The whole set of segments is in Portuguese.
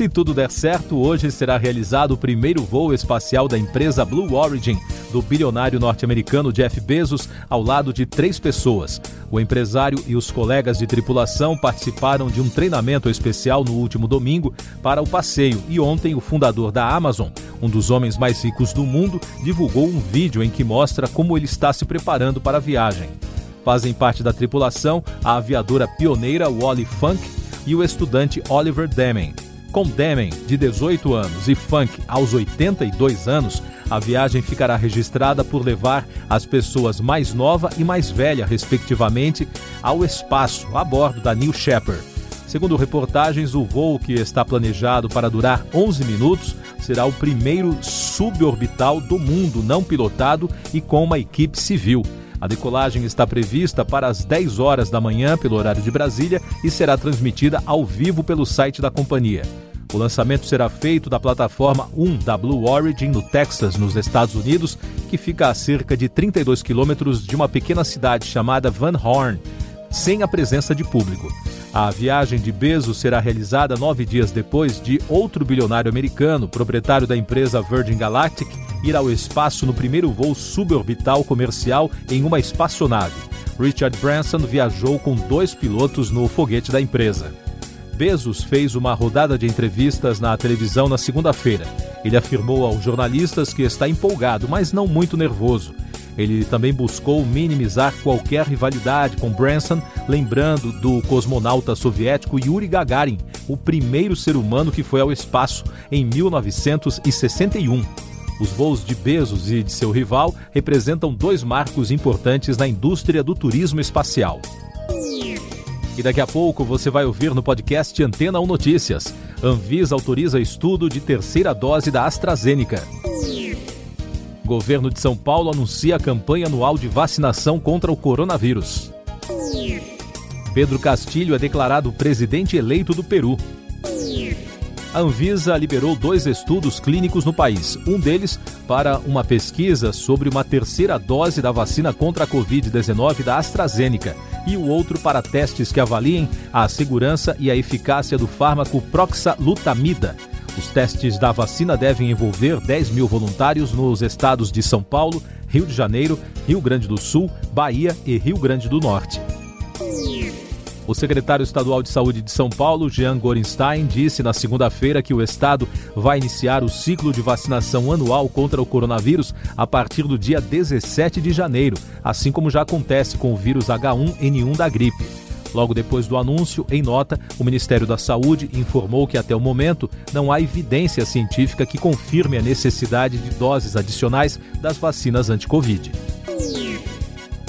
Se tudo der certo, hoje será realizado o primeiro voo espacial da empresa Blue Origin, do bilionário norte-americano Jeff Bezos, ao lado de três pessoas. O empresário e os colegas de tripulação participaram de um treinamento especial no último domingo para o passeio e ontem o fundador da Amazon, um dos homens mais ricos do mundo, divulgou um vídeo em que mostra como ele está se preparando para a viagem. Fazem parte da tripulação a aviadora pioneira Wally Funk e o estudante Oliver Deming. Com Deming, de 18 anos, e Funk, aos 82 anos, a viagem ficará registrada por levar as pessoas mais nova e mais velha, respectivamente, ao espaço a bordo da New Shepard. Segundo reportagens, o voo, que está planejado para durar 11 minutos, será o primeiro suborbital do mundo não pilotado e com uma equipe civil. A decolagem está prevista para as 10 horas da manhã pelo horário de Brasília e será transmitida ao vivo pelo site da companhia. O lançamento será feito da plataforma 1 da Blue Origin no Texas, nos Estados Unidos, que fica a cerca de 32 quilômetros de uma pequena cidade chamada Van Horn, sem a presença de público. A viagem de Bezos será realizada nove dias depois de outro bilionário americano, proprietário da empresa Virgin Galactic, ir ao espaço no primeiro voo suborbital comercial em uma espaçonave. Richard Branson viajou com dois pilotos no foguete da empresa. Bezos fez uma rodada de entrevistas na televisão na segunda-feira. Ele afirmou aos jornalistas que está empolgado, mas não muito nervoso. Ele também buscou minimizar qualquer rivalidade com Branson, lembrando do cosmonauta soviético Yuri Gagarin, o primeiro ser humano que foi ao espaço em 1961. Os voos de Bezos e de seu rival representam dois marcos importantes na indústria do turismo espacial. E daqui a pouco você vai ouvir no podcast Antena 1 Notícias. Anvisa autoriza estudo de terceira dose da AstraZeneca. Governo de São Paulo anuncia a campanha anual de vacinação contra o coronavírus. Pedro Castilho é declarado presidente eleito do Peru a Anvisa liberou dois estudos clínicos no país. Um deles para uma pesquisa sobre uma terceira dose da vacina contra a Covid-19 da AstraZeneca e o outro para testes que avaliem a segurança e a eficácia do fármaco Proxalutamida. Os testes da vacina devem envolver 10 mil voluntários nos estados de São Paulo, Rio de Janeiro, Rio Grande do Sul, Bahia e Rio Grande do Norte. O secretário estadual de Saúde de São Paulo, Jean Gorenstein, disse na segunda-feira que o estado vai iniciar o ciclo de vacinação anual contra o coronavírus a partir do dia 17 de janeiro, assim como já acontece com o vírus H1N1 da gripe. Logo depois do anúncio, em nota, o Ministério da Saúde informou que até o momento não há evidência científica que confirme a necessidade de doses adicionais das vacinas anti-Covid.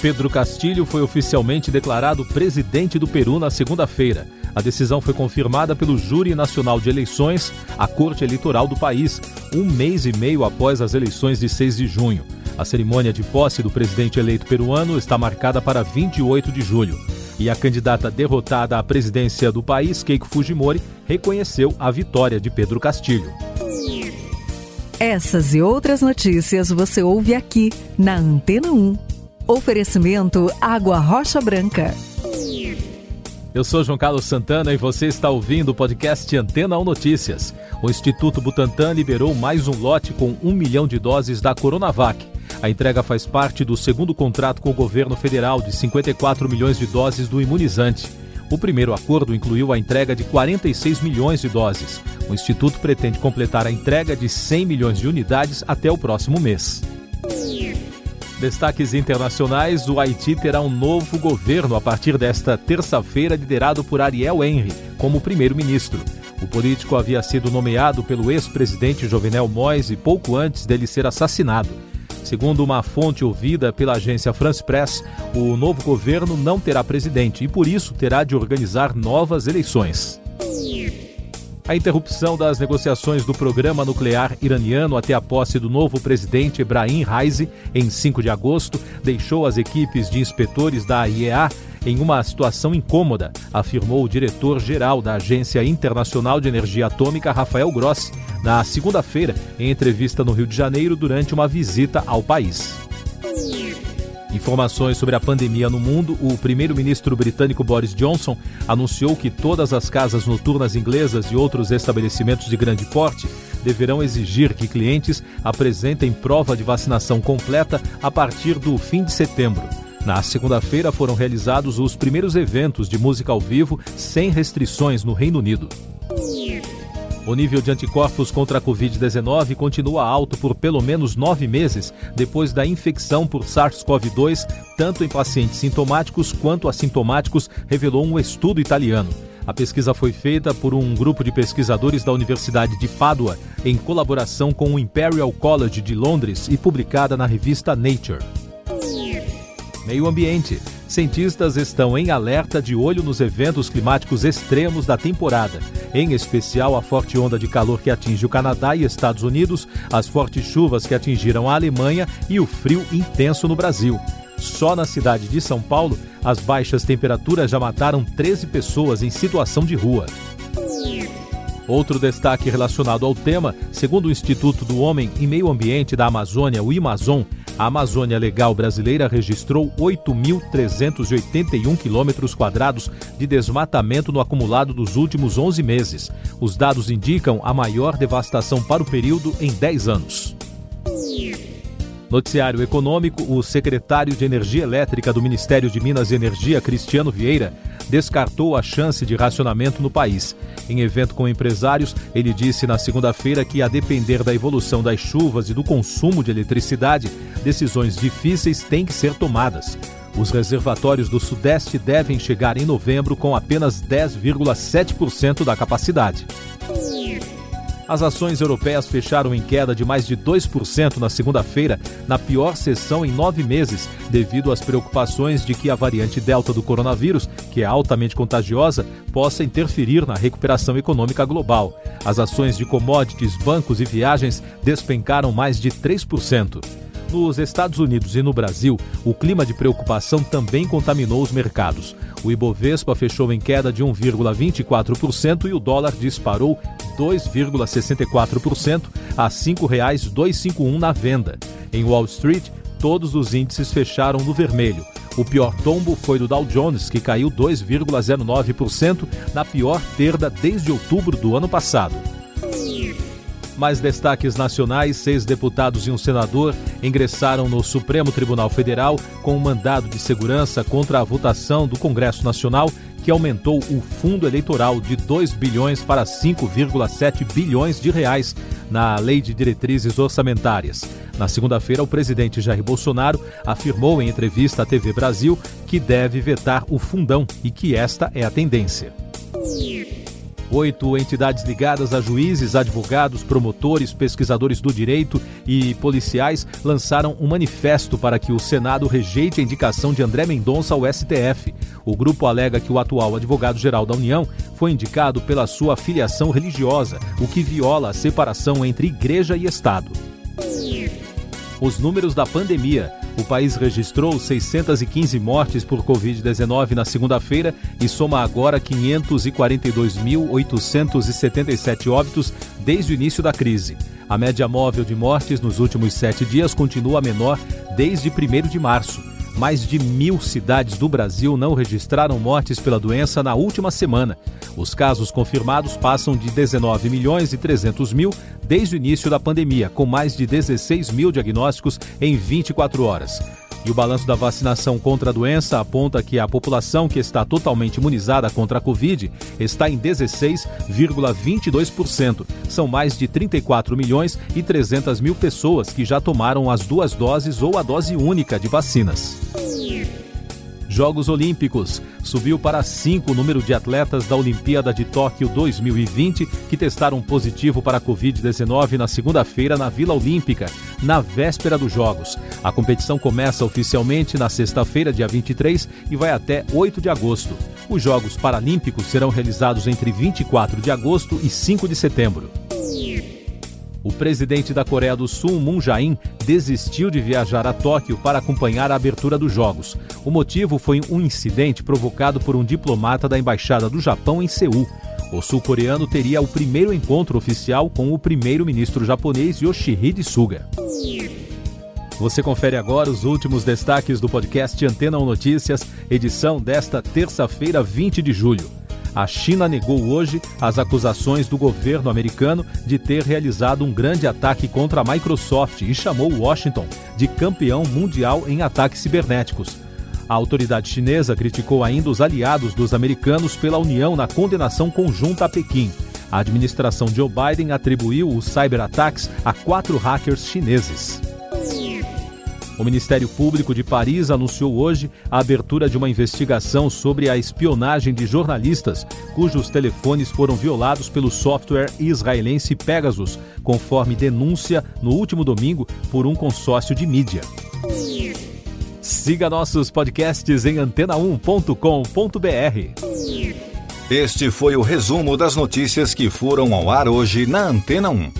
Pedro Castilho foi oficialmente declarado presidente do Peru na segunda-feira. A decisão foi confirmada pelo Júri Nacional de Eleições, a Corte Eleitoral do país, um mês e meio após as eleições de 6 de junho. A cerimônia de posse do presidente eleito peruano está marcada para 28 de julho. E a candidata derrotada à presidência do país, Keiko Fujimori, reconheceu a vitória de Pedro Castilho. Essas e outras notícias você ouve aqui na Antena 1. Oferecimento Água Rocha Branca. Eu sou João Carlos Santana e você está ouvindo o podcast Antena 1 Notícias. O Instituto Butantan liberou mais um lote com um milhão de doses da Coronavac. A entrega faz parte do segundo contrato com o governo federal de 54 milhões de doses do imunizante. O primeiro acordo incluiu a entrega de 46 milhões de doses. O Instituto pretende completar a entrega de 100 milhões de unidades até o próximo mês. Destaques internacionais: o Haiti terá um novo governo a partir desta terça-feira, liderado por Ariel Henry como primeiro-ministro. O político havia sido nomeado pelo ex-presidente Jovenel Moise pouco antes dele ser assassinado. Segundo uma fonte ouvida pela agência France Press, o novo governo não terá presidente e, por isso, terá de organizar novas eleições. A interrupção das negociações do programa nuclear iraniano até a posse do novo presidente Ebrahim Raisi em 5 de agosto deixou as equipes de inspetores da IEA em uma situação incômoda, afirmou o diretor-geral da Agência Internacional de Energia Atômica, Rafael Grossi, na segunda-feira, em entrevista no Rio de Janeiro durante uma visita ao país. Informações sobre a pandemia no mundo: o primeiro-ministro britânico Boris Johnson anunciou que todas as casas noturnas inglesas e outros estabelecimentos de grande porte deverão exigir que clientes apresentem prova de vacinação completa a partir do fim de setembro. Na segunda-feira foram realizados os primeiros eventos de música ao vivo sem restrições no Reino Unido. O nível de anticorpos contra a Covid-19 continua alto por pelo menos nove meses depois da infecção por SARS-CoV-2, tanto em pacientes sintomáticos quanto assintomáticos, revelou um estudo italiano. A pesquisa foi feita por um grupo de pesquisadores da Universidade de Pádua, em colaboração com o Imperial College de Londres e publicada na revista Nature. Meio Ambiente. Cientistas estão em alerta de olho nos eventos climáticos extremos da temporada, em especial a forte onda de calor que atinge o Canadá e Estados Unidos, as fortes chuvas que atingiram a Alemanha e o frio intenso no Brasil. Só na cidade de São Paulo, as baixas temperaturas já mataram 13 pessoas em situação de rua. Outro destaque relacionado ao tema, segundo o Instituto do Homem e Meio Ambiente da Amazônia, o Amazon, a Amazônia Legal brasileira registrou 8.381 quilômetros quadrados de desmatamento no acumulado dos últimos 11 meses. Os dados indicam a maior devastação para o período em 10 anos. Noticiário Econômico, o secretário de Energia Elétrica do Ministério de Minas e Energia, Cristiano Vieira, descartou a chance de racionamento no país. Em evento com empresários, ele disse na segunda-feira que, a depender da evolução das chuvas e do consumo de eletricidade, decisões difíceis têm que ser tomadas. Os reservatórios do Sudeste devem chegar em novembro com apenas 10,7% da capacidade. As ações europeias fecharam em queda de mais de 2% na segunda-feira, na pior sessão em nove meses, devido às preocupações de que a variante Delta do coronavírus, que é altamente contagiosa, possa interferir na recuperação econômica global. As ações de commodities, bancos e viagens despencaram mais de 3%. Nos Estados Unidos e no Brasil, o clima de preocupação também contaminou os mercados. O Ibovespa fechou em queda de 1,24% e o dólar disparou 2,64% a R$ 5,251 na venda. Em Wall Street, todos os índices fecharam no vermelho. O pior tombo foi do Dow Jones, que caiu 2,09% na pior perda desde outubro do ano passado. Mais destaques nacionais: seis deputados e um senador ingressaram no Supremo Tribunal Federal com um mandado de segurança contra a votação do Congresso Nacional que aumentou o fundo eleitoral de 2 bilhões para 5,7 bilhões de reais na Lei de Diretrizes Orçamentárias. Na segunda-feira, o presidente Jair Bolsonaro afirmou em entrevista à TV Brasil que deve vetar o fundão e que esta é a tendência. Oito entidades ligadas a juízes, advogados, promotores, pesquisadores do direito e policiais lançaram um manifesto para que o Senado rejeite a indicação de André Mendonça ao STF. O grupo alega que o atual advogado-geral da União foi indicado pela sua filiação religiosa, o que viola a separação entre igreja e Estado. Os números da pandemia. O país registrou 615 mortes por Covid-19 na segunda-feira e soma agora 542.877 óbitos desde o início da crise. A média móvel de mortes nos últimos sete dias continua menor desde 1 de março. Mais de mil cidades do Brasil não registraram mortes pela doença na última semana. Os casos confirmados passam de 19 milhões e 300 mil desde o início da pandemia, com mais de 16 mil diagnósticos em 24 horas. E o balanço da vacinação contra a doença aponta que a população que está totalmente imunizada contra a Covid está em 16,22%. São mais de 34 milhões e 300 mil pessoas que já tomaram as duas doses ou a dose única de vacinas. Jogos Olímpicos. Subiu para cinco o número de atletas da Olimpíada de Tóquio 2020 que testaram positivo para a Covid-19 na segunda-feira na Vila Olímpica, na véspera dos Jogos. A competição começa oficialmente na sexta-feira, dia 23, e vai até 8 de agosto. Os Jogos Paralímpicos serão realizados entre 24 de agosto e 5 de setembro. O presidente da Coreia do Sul, Moon Jae-in, desistiu de viajar a Tóquio para acompanhar a abertura dos Jogos. O motivo foi um incidente provocado por um diplomata da Embaixada do Japão em Seul. O sul-coreano teria o primeiro encontro oficial com o primeiro-ministro japonês Yoshihide Suga. Você confere agora os últimos destaques do podcast Antena 1 Notícias, edição desta terça-feira, 20 de julho. A China negou hoje as acusações do governo americano de ter realizado um grande ataque contra a Microsoft e chamou Washington de campeão mundial em ataques cibernéticos. A autoridade chinesa criticou ainda os aliados dos americanos pela união na condenação conjunta a Pequim. A administração Joe Biden atribuiu os cyberataques a quatro hackers chineses. O Ministério Público de Paris anunciou hoje a abertura de uma investigação sobre a espionagem de jornalistas cujos telefones foram violados pelo software israelense Pegasus, conforme denúncia no último domingo por um consórcio de mídia. Siga nossos podcasts em antena1.com.br. Este foi o resumo das notícias que foram ao ar hoje na Antena 1.